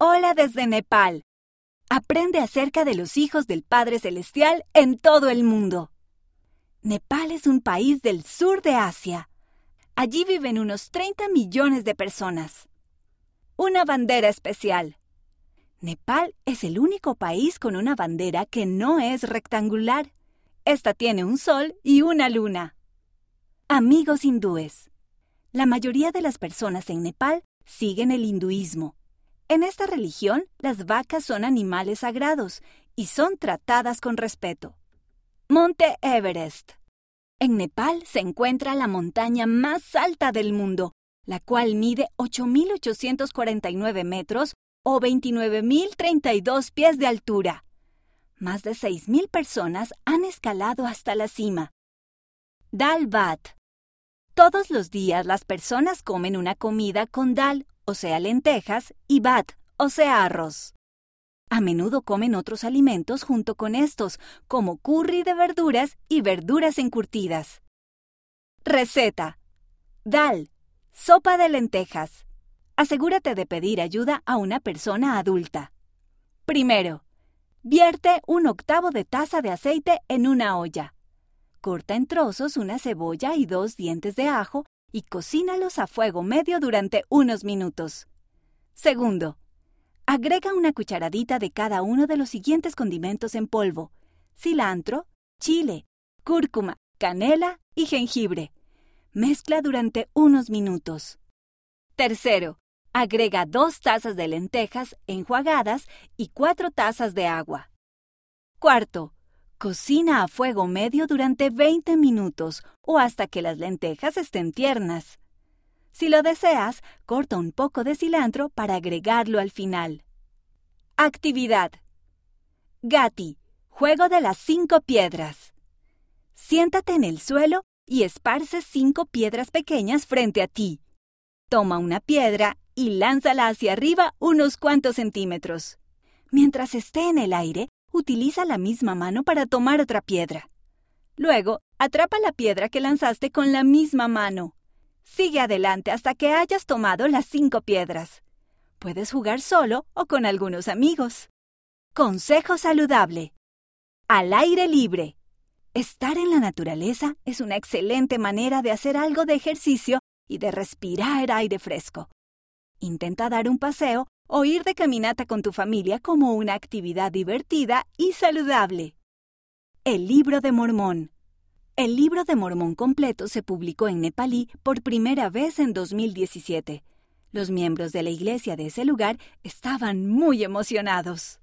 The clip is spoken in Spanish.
Hola desde Nepal. Aprende acerca de los hijos del Padre Celestial en todo el mundo. Nepal es un país del sur de Asia. Allí viven unos 30 millones de personas. Una bandera especial. Nepal es el único país con una bandera que no es rectangular. Esta tiene un sol y una luna. Amigos hindúes. La mayoría de las personas en Nepal siguen el hinduismo. En esta religión, las vacas son animales sagrados y son tratadas con respeto. Monte Everest. En Nepal se encuentra la montaña más alta del mundo, la cual mide 8.849 metros o 29.032 pies de altura. Más de 6.000 personas han escalado hasta la cima. Dal Bat. Todos los días las personas comen una comida con dal, o sea lentejas, y bat, o sea arroz. A menudo comen otros alimentos junto con estos, como curry de verduras y verduras encurtidas. Receta. Dal. Sopa de lentejas. Asegúrate de pedir ayuda a una persona adulta. Primero, vierte un octavo de taza de aceite en una olla. Corta en trozos una cebolla y dos dientes de ajo y cocínalos a fuego medio durante unos minutos. Segundo, Agrega una cucharadita de cada uno de los siguientes condimentos en polvo: cilantro, chile, cúrcuma, canela y jengibre. Mezcla durante unos minutos. Tercero, agrega dos tazas de lentejas enjuagadas y cuatro tazas de agua. Cuarto, cocina a fuego medio durante 20 minutos o hasta que las lentejas estén tiernas. Si lo deseas, corta un poco de cilantro para agregarlo al final. Actividad. Gati, juego de las cinco piedras. Siéntate en el suelo y esparce cinco piedras pequeñas frente a ti. Toma una piedra y lánzala hacia arriba unos cuantos centímetros. Mientras esté en el aire, utiliza la misma mano para tomar otra piedra. Luego, atrapa la piedra que lanzaste con la misma mano. Sigue adelante hasta que hayas tomado las cinco piedras. Puedes jugar solo o con algunos amigos. Consejo saludable. Al aire libre. Estar en la naturaleza es una excelente manera de hacer algo de ejercicio y de respirar aire fresco. Intenta dar un paseo o ir de caminata con tu familia como una actividad divertida y saludable. El libro de Mormón. El libro de Mormón completo se publicó en nepalí por primera vez en 2017. Los miembros de la iglesia de ese lugar estaban muy emocionados.